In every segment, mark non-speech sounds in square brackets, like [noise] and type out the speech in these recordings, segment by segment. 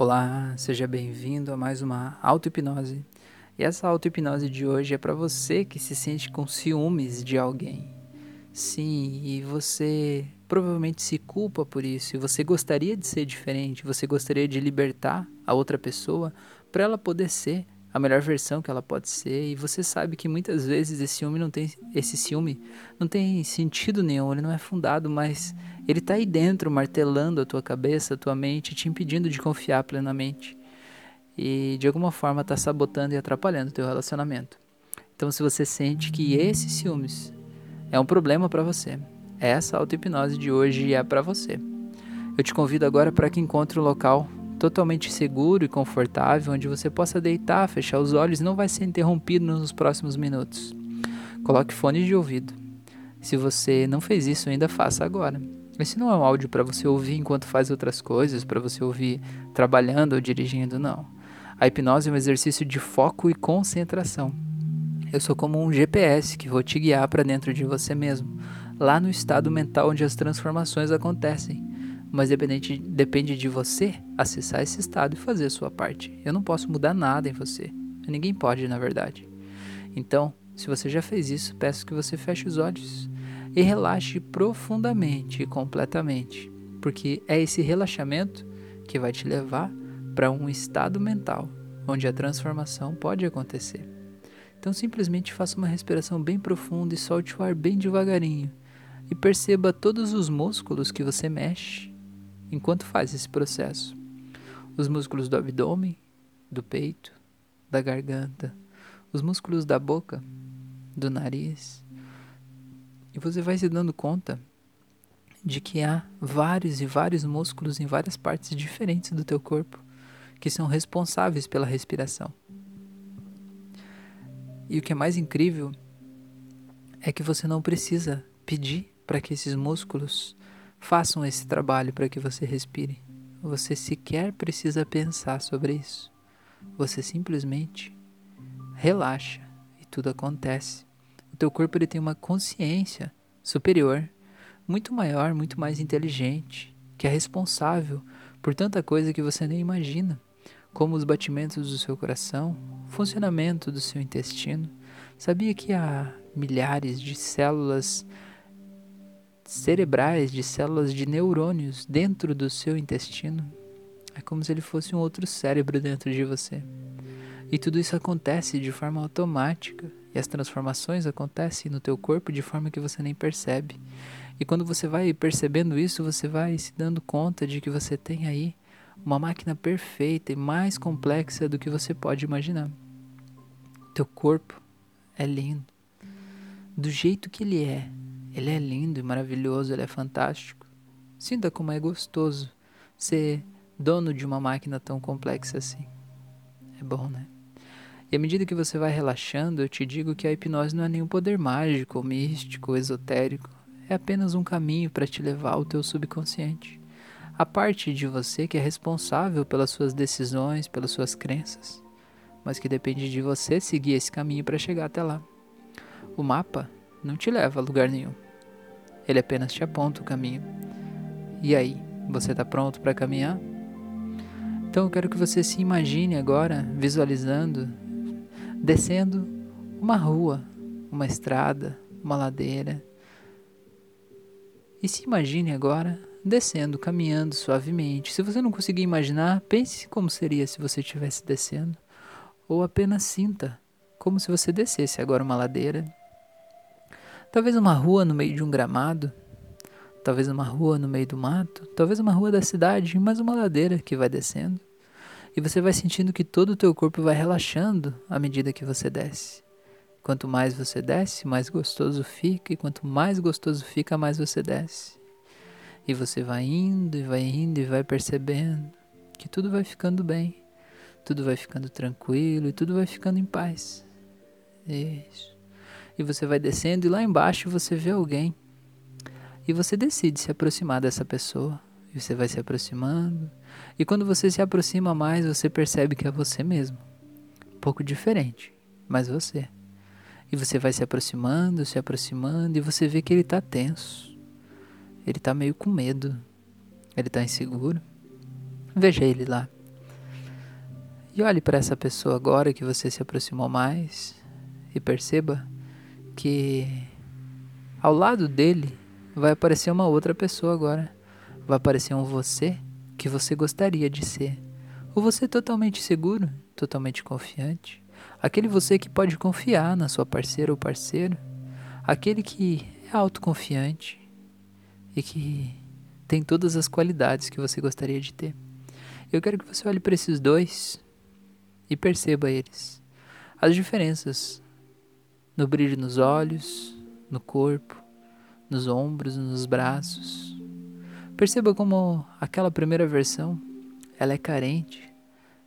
Olá, seja bem-vindo a mais uma auto-hipnose. E essa auto-hipnose de hoje é para você que se sente com ciúmes de alguém. Sim, e você provavelmente se culpa por isso, e você gostaria de ser diferente, você gostaria de libertar a outra pessoa para ela poder ser a melhor versão que ela pode ser, e você sabe que muitas vezes esse ciúme não tem esse ciúme não tem sentido nenhum, ele não é fundado, mas ele está aí dentro martelando a tua cabeça, a tua mente, te impedindo de confiar plenamente. E de alguma forma está sabotando e atrapalhando o teu relacionamento. Então se você sente que esse ciúmes é um problema para você, essa auto-hipnose de hoje é para você. Eu te convido agora para que encontre um local totalmente seguro e confortável, onde você possa deitar, fechar os olhos e não vai ser interrompido nos próximos minutos. Coloque fones de ouvido. Se você não fez isso, ainda faça agora. Esse não é um áudio para você ouvir enquanto faz outras coisas, para você ouvir trabalhando ou dirigindo, não. A hipnose é um exercício de foco e concentração. Eu sou como um GPS que vou te guiar para dentro de você mesmo, lá no estado mental onde as transformações acontecem mas depende, depende de você acessar esse estado e fazer a sua parte. Eu não posso mudar nada em você. Ninguém pode, na verdade. Então, se você já fez isso, peço que você feche os olhos e relaxe profundamente e completamente, porque é esse relaxamento que vai te levar para um estado mental onde a transformação pode acontecer. Então, simplesmente faça uma respiração bem profunda e solte o ar bem devagarinho. E perceba todos os músculos que você mexe enquanto faz esse processo. Os músculos do abdômen, do peito, da garganta, os músculos da boca, do nariz. E você vai se dando conta de que há vários e vários músculos em várias partes diferentes do teu corpo que são responsáveis pela respiração. E o que é mais incrível é que você não precisa pedir para que esses músculos façam esse trabalho para que você respire. Você sequer precisa pensar sobre isso. Você simplesmente relaxa e tudo acontece. O teu corpo ele tem uma consciência superior, muito maior, muito mais inteligente, que é responsável por tanta coisa que você nem imagina, como os batimentos do seu coração, o funcionamento do seu intestino. Sabia que há milhares de células cerebrais de células de neurônios dentro do seu intestino. É como se ele fosse um outro cérebro dentro de você. E tudo isso acontece de forma automática. E as transformações acontecem no teu corpo de forma que você nem percebe. E quando você vai percebendo isso, você vai se dando conta de que você tem aí uma máquina perfeita e mais complexa do que você pode imaginar. Teu corpo é lindo. Do jeito que ele é, ele é lindo e maravilhoso, ele é fantástico. Sinta como é gostoso ser dono de uma máquina tão complexa assim. É bom, né? E à medida que você vai relaxando, eu te digo que a hipnose não é nenhum poder mágico, místico, esotérico. É apenas um caminho para te levar ao teu subconsciente. A parte de você que é responsável pelas suas decisões, pelas suas crenças, mas que depende de você seguir esse caminho para chegar até lá. O mapa não te leva a lugar nenhum. Ele apenas te aponta o caminho. E aí, você está pronto para caminhar? Então eu quero que você se imagine agora visualizando descendo uma rua, uma estrada, uma ladeira. E se imagine agora descendo, caminhando suavemente. Se você não conseguir imaginar, pense como seria se você estivesse descendo. Ou apenas sinta como se você descesse agora uma ladeira Talvez uma rua no meio de um gramado, talvez uma rua no meio do mato, talvez uma rua da cidade e mais uma ladeira que vai descendo. E você vai sentindo que todo o teu corpo vai relaxando à medida que você desce. Quanto mais você desce, mais gostoso fica, e quanto mais gostoso fica, mais você desce. E você vai indo e vai indo e vai percebendo que tudo vai ficando bem, tudo vai ficando tranquilo e tudo vai ficando em paz. Isso e você vai descendo e lá embaixo você vê alguém. E você decide se aproximar dessa pessoa. E você vai se aproximando. E quando você se aproxima mais, você percebe que é você mesmo. Um pouco diferente, mas você. E você vai se aproximando, se aproximando, e você vê que ele está tenso. Ele está meio com medo. Ele está inseguro. Veja ele lá. E olhe para essa pessoa agora que você se aproximou mais e perceba que ao lado dele vai aparecer uma outra pessoa agora. Vai aparecer um você que você gostaria de ser. Ou você totalmente seguro, totalmente confiante. Aquele você que pode confiar na sua parceira ou parceiro. Aquele que é autoconfiante e que tem todas as qualidades que você gostaria de ter. Eu quero que você olhe para esses dois e perceba eles. As diferenças no brilho nos olhos, no corpo, nos ombros, nos braços. Perceba como aquela primeira versão, ela é carente.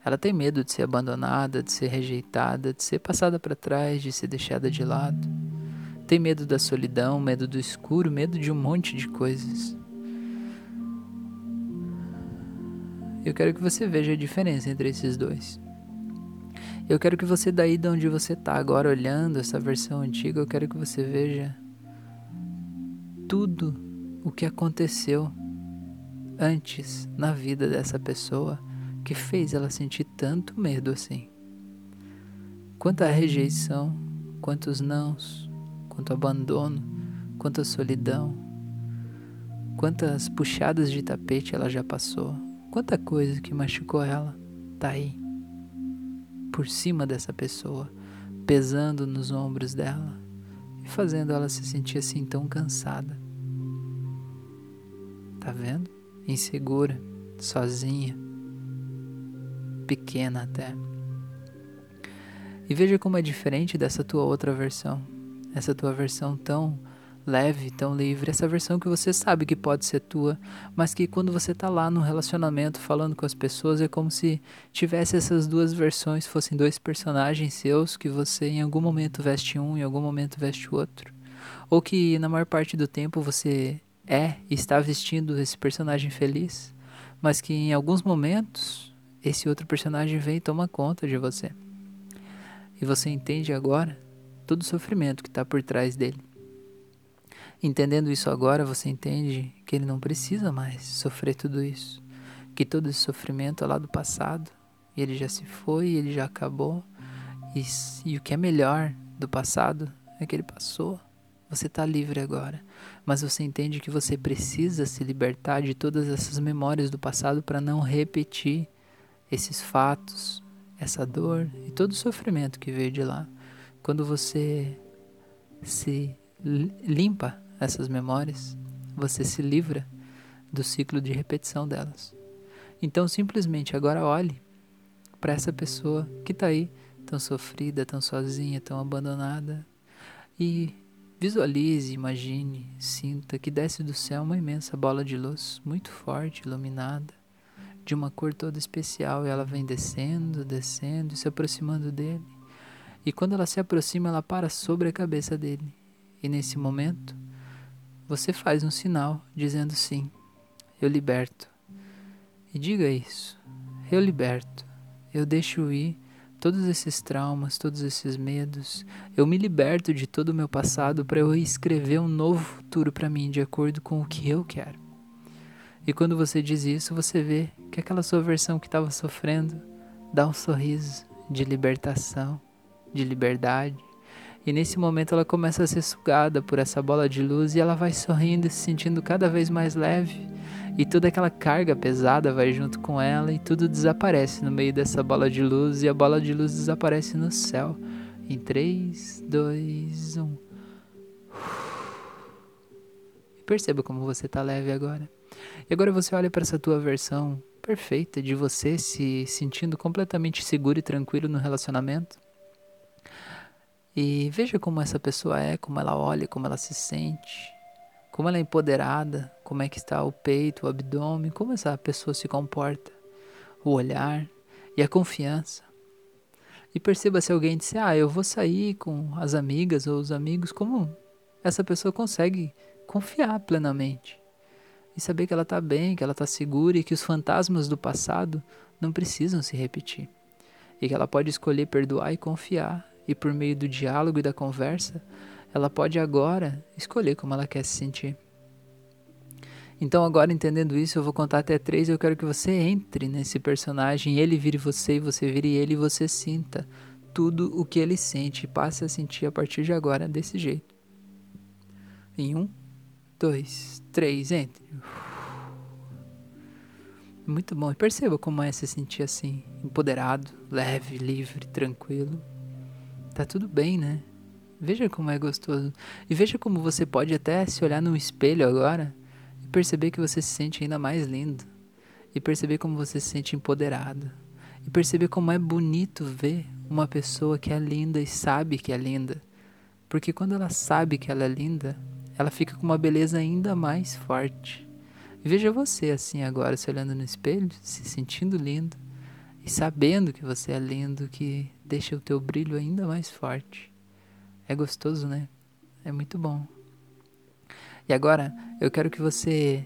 Ela tem medo de ser abandonada, de ser rejeitada, de ser passada para trás, de ser deixada de lado. Tem medo da solidão, medo do escuro, medo de um monte de coisas. Eu quero que você veja a diferença entre esses dois. Eu quero que você, daí de onde você está agora olhando essa versão antiga, eu quero que você veja tudo o que aconteceu antes na vida dessa pessoa que fez ela sentir tanto medo assim. Quanta rejeição, quantos nãos, quanto abandono, quanta solidão, quantas puxadas de tapete ela já passou, quanta coisa que machucou ela tá aí por cima dessa pessoa, pesando nos ombros dela e fazendo ela se sentir assim tão cansada. Tá vendo? Insegura, sozinha, pequena até. E veja como é diferente dessa tua outra versão. Essa tua versão tão leve, tão livre, essa versão que você sabe que pode ser tua, mas que quando você tá lá no relacionamento falando com as pessoas é como se tivesse essas duas versões, fossem dois personagens seus que você em algum momento veste um, em algum momento veste o outro. Ou que na maior parte do tempo você é e está vestindo esse personagem feliz, mas que em alguns momentos esse outro personagem vem e toma conta de você. E você entende agora todo o sofrimento que está por trás dele. Entendendo isso agora, você entende que ele não precisa mais sofrer tudo isso, que todo esse sofrimento é lá do passado, e ele já se foi, ele já acabou, e, e o que é melhor do passado é que ele passou. Você está livre agora, mas você entende que você precisa se libertar de todas essas memórias do passado para não repetir esses fatos, essa dor e todo o sofrimento que veio de lá. Quando você se limpa essas memórias, você se livra do ciclo de repetição delas. Então, simplesmente agora olhe para essa pessoa que está aí, tão sofrida, tão sozinha, tão abandonada, e visualize, imagine, sinta que desce do céu uma imensa bola de luz, muito forte, iluminada, de uma cor toda especial, e ela vem descendo, descendo, se aproximando dele. E quando ela se aproxima, ela para sobre a cabeça dele. E nesse momento, você faz um sinal dizendo sim, eu liberto. E diga isso, eu liberto, eu deixo ir todos esses traumas, todos esses medos, eu me liberto de todo o meu passado para eu escrever um novo futuro para mim de acordo com o que eu quero. E quando você diz isso, você vê que aquela sua versão que estava sofrendo dá um sorriso de libertação, de liberdade, e nesse momento ela começa a ser sugada por essa bola de luz e ela vai sorrindo se sentindo cada vez mais leve. E toda aquela carga pesada vai junto com ela e tudo desaparece no meio dessa bola de luz e a bola de luz desaparece no céu. Em 3, 2, 1. E perceba como você está leve agora. E agora você olha para essa tua versão perfeita de você se sentindo completamente seguro e tranquilo no relacionamento. E veja como essa pessoa é, como ela olha, como ela se sente, como ela é empoderada, como é que está o peito, o abdômen, como essa pessoa se comporta, o olhar e a confiança. E perceba se alguém disser, ah, eu vou sair com as amigas ou os amigos, como essa pessoa consegue confiar plenamente. E saber que ela está bem, que ela está segura e que os fantasmas do passado não precisam se repetir. E que ela pode escolher perdoar e confiar e por meio do diálogo e da conversa, ela pode agora escolher como ela quer se sentir. Então, agora entendendo isso, eu vou contar até três. Eu quero que você entre nesse personagem, ele vire você e você vire ele e você sinta tudo o que ele sente. Passe a sentir a partir de agora desse jeito. Em um, dois, três, entre. Muito bom. E perceba como é se sentir assim, empoderado, leve, livre, tranquilo. Tá tudo bem, né? Veja como é gostoso. E veja como você pode até se olhar no espelho agora e perceber que você se sente ainda mais lindo. E perceber como você se sente empoderado. E perceber como é bonito ver uma pessoa que é linda e sabe que é linda. Porque quando ela sabe que ela é linda, ela fica com uma beleza ainda mais forte. Veja você assim agora, se olhando no espelho, se sentindo lindo e sabendo que você é lindo, que deixa o teu brilho ainda mais forte. É gostoso, né? É muito bom. E agora, eu quero que você,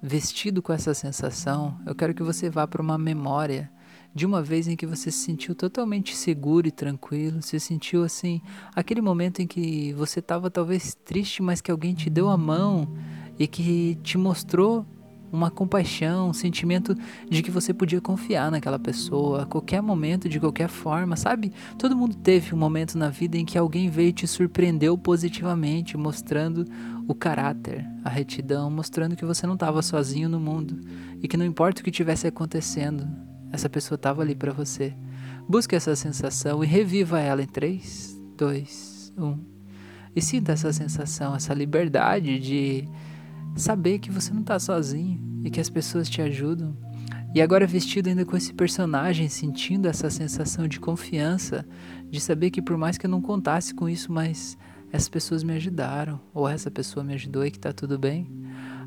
vestido com essa sensação, eu quero que você vá para uma memória de uma vez em que você se sentiu totalmente seguro e tranquilo, se sentiu assim, aquele momento em que você estava talvez triste, mas que alguém te deu a mão e que te mostrou uma compaixão, um sentimento de que você podia confiar naquela pessoa a qualquer momento, de qualquer forma, sabe? Todo mundo teve um momento na vida em que alguém veio e te surpreendeu positivamente, mostrando o caráter, a retidão, mostrando que você não estava sozinho no mundo e que não importa o que tivesse acontecendo, essa pessoa estava ali para você. Busque essa sensação e reviva ela em 3, 2, 1. E sinta essa sensação, essa liberdade de saber que você não está sozinho e que as pessoas te ajudam. E agora vestido ainda com esse personagem, sentindo essa sensação de confiança, de saber que por mais que eu não contasse com isso, mas essas pessoas me ajudaram, ou essa pessoa me ajudou e que está tudo bem.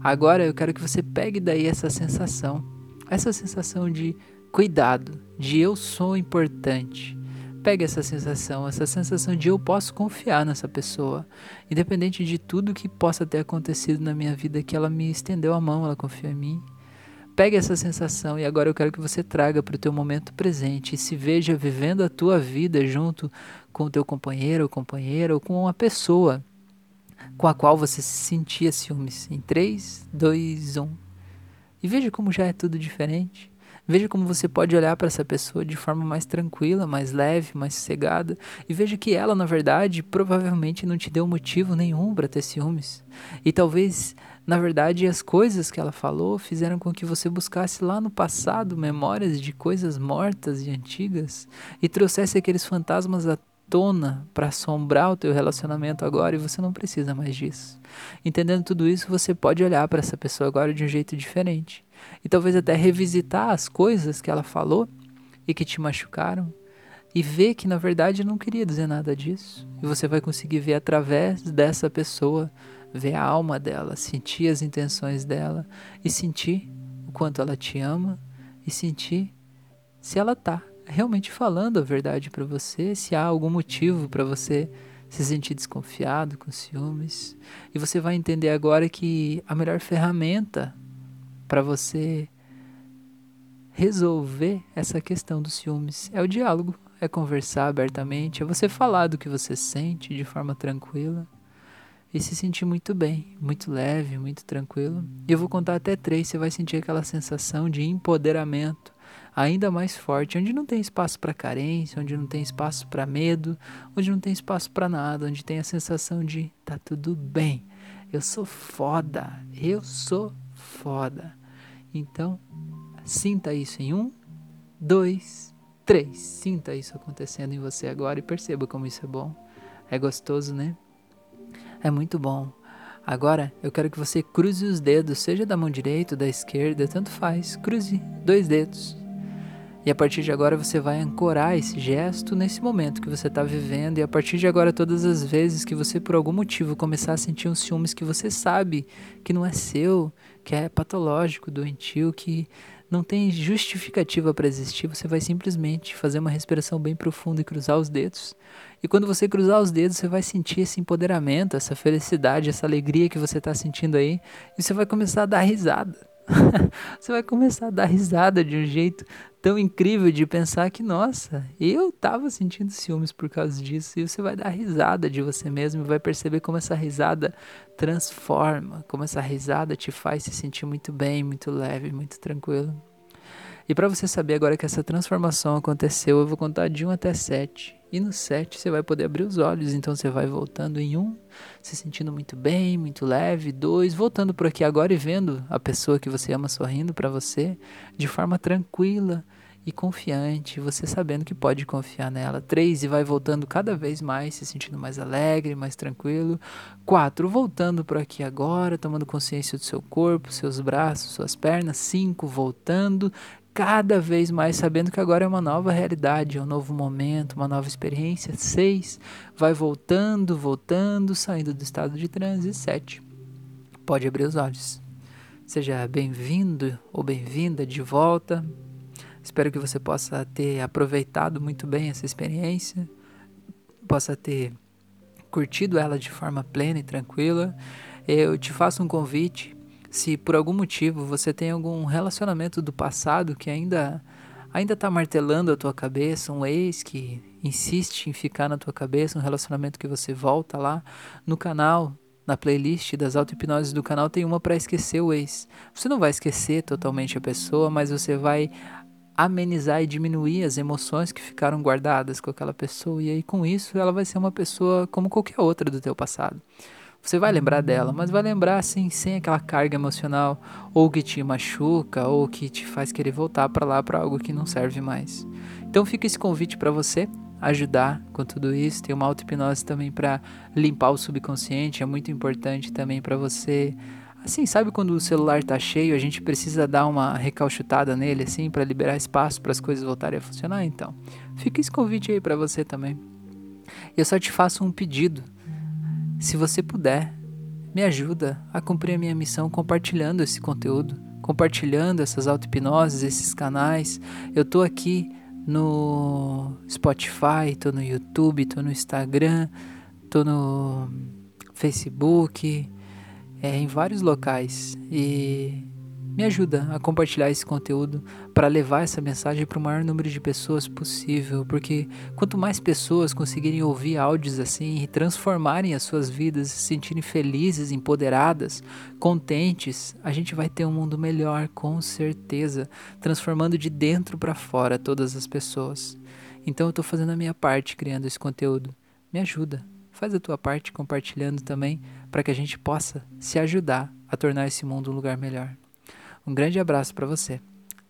Agora eu quero que você pegue daí essa sensação, essa sensação de cuidado, de eu sou importante, Pegue essa sensação, essa sensação de eu posso confiar nessa pessoa, independente de tudo que possa ter acontecido na minha vida, que ela me estendeu a mão, ela confiou em mim. Pegue essa sensação e agora eu quero que você traga para o teu momento presente e se veja vivendo a tua vida junto com o teu companheiro ou companheira ou com uma pessoa com a qual você se sentia ciúmes. Em 3, 2, 1. E veja como já é tudo diferente. Veja como você pode olhar para essa pessoa de forma mais tranquila, mais leve, mais sossegada, e veja que ela, na verdade, provavelmente não te deu motivo nenhum para ter ciúmes. E talvez, na verdade, as coisas que ela falou fizeram com que você buscasse lá no passado memórias de coisas mortas e antigas e trouxesse aqueles fantasmas à tona para assombrar o teu relacionamento agora e você não precisa mais disso. Entendendo tudo isso, você pode olhar para essa pessoa agora de um jeito diferente e talvez até revisitar as coisas que ela falou e que te machucaram e ver que na verdade não queria dizer nada disso. E você vai conseguir ver através dessa pessoa, ver a alma dela, sentir as intenções dela e sentir o quanto ela te ama e sentir se ela tá realmente falando a verdade para você, se há algum motivo para você se sentir desconfiado, com ciúmes. E você vai entender agora que a melhor ferramenta para você resolver essa questão dos ciúmes é o diálogo, é conversar abertamente, é você falar do que você sente de forma tranquila e se sentir muito bem, muito leve, muito tranquilo. E eu vou contar até três, você vai sentir aquela sensação de empoderamento ainda mais forte, onde não tem espaço para carência, onde não tem espaço para medo, onde não tem espaço para nada, onde tem a sensação de tá tudo bem, eu sou foda, eu sou foda. Então, sinta isso em um, dois, três. Sinta isso acontecendo em você agora e perceba como isso é bom. É gostoso, né? É muito bom. Agora eu quero que você cruze os dedos, seja da mão direita ou da esquerda, tanto faz. Cruze dois dedos. E a partir de agora você vai ancorar esse gesto nesse momento que você está vivendo. E a partir de agora, todas as vezes que você, por algum motivo, começar a sentir uns ciúmes que você sabe que não é seu, que é patológico, doentio, que não tem justificativa para existir, você vai simplesmente fazer uma respiração bem profunda e cruzar os dedos. E quando você cruzar os dedos, você vai sentir esse empoderamento, essa felicidade, essa alegria que você está sentindo aí, e você vai começar a dar risada. [laughs] você vai começar a dar risada de um jeito tão incrível de pensar que, nossa, eu tava sentindo ciúmes por causa disso. E você vai dar risada de você mesmo e vai perceber como essa risada transforma, como essa risada te faz se sentir muito bem, muito leve, muito tranquilo. E para você saber agora que essa transformação aconteceu, eu vou contar de 1 até 7. E no 7 você vai poder abrir os olhos, então você vai voltando em 1, se sentindo muito bem, muito leve. 2, voltando por aqui agora e vendo a pessoa que você ama sorrindo para você de forma tranquila e confiante, você sabendo que pode confiar nela. 3, e vai voltando cada vez mais, se sentindo mais alegre, mais tranquilo. 4, voltando por aqui agora, tomando consciência do seu corpo, seus braços, suas pernas. 5, voltando cada vez mais sabendo que agora é uma nova realidade, é um novo momento, uma nova experiência. Seis, vai voltando, voltando, saindo do estado de transe. Sete, pode abrir os olhos. Seja bem-vindo ou bem-vinda de volta. Espero que você possa ter aproveitado muito bem essa experiência, possa ter curtido ela de forma plena e tranquila. Eu te faço um convite se por algum motivo você tem algum relacionamento do passado que ainda ainda está martelando a tua cabeça, um ex que insiste em ficar na tua cabeça, um relacionamento que você volta lá no canal, na playlist das auto-hipnoses do canal tem uma para esquecer o ex. Você não vai esquecer totalmente a pessoa, mas você vai amenizar e diminuir as emoções que ficaram guardadas com aquela pessoa e aí com isso ela vai ser uma pessoa como qualquer outra do teu passado. Você vai lembrar dela, mas vai lembrar assim, sem aquela carga emocional, ou que te machuca, ou que te faz querer voltar para lá para algo que não serve mais. Então fica esse convite para você ajudar com tudo isso. Tem uma auto-hipnose também para limpar o subconsciente, é muito importante também para você. Assim, sabe quando o celular tá cheio, a gente precisa dar uma recalchutada nele assim para liberar espaço para as coisas voltarem a funcionar, então. Fica esse convite aí para você também. Eu só te faço um pedido se você puder, me ajuda a cumprir a minha missão compartilhando esse conteúdo, compartilhando essas auto-hipnoses, esses canais. Eu tô aqui no Spotify, tô no YouTube, tô no Instagram, tô no Facebook, é, em vários locais. E me ajuda a compartilhar esse conteúdo para levar essa mensagem para o maior número de pessoas possível, porque quanto mais pessoas conseguirem ouvir áudios assim e transformarem as suas vidas, se sentirem felizes, empoderadas, contentes, a gente vai ter um mundo melhor com certeza, transformando de dentro para fora todas as pessoas. Então eu estou fazendo a minha parte criando esse conteúdo. Me ajuda, faz a tua parte compartilhando também para que a gente possa se ajudar a tornar esse mundo um lugar melhor. Um grande abraço para você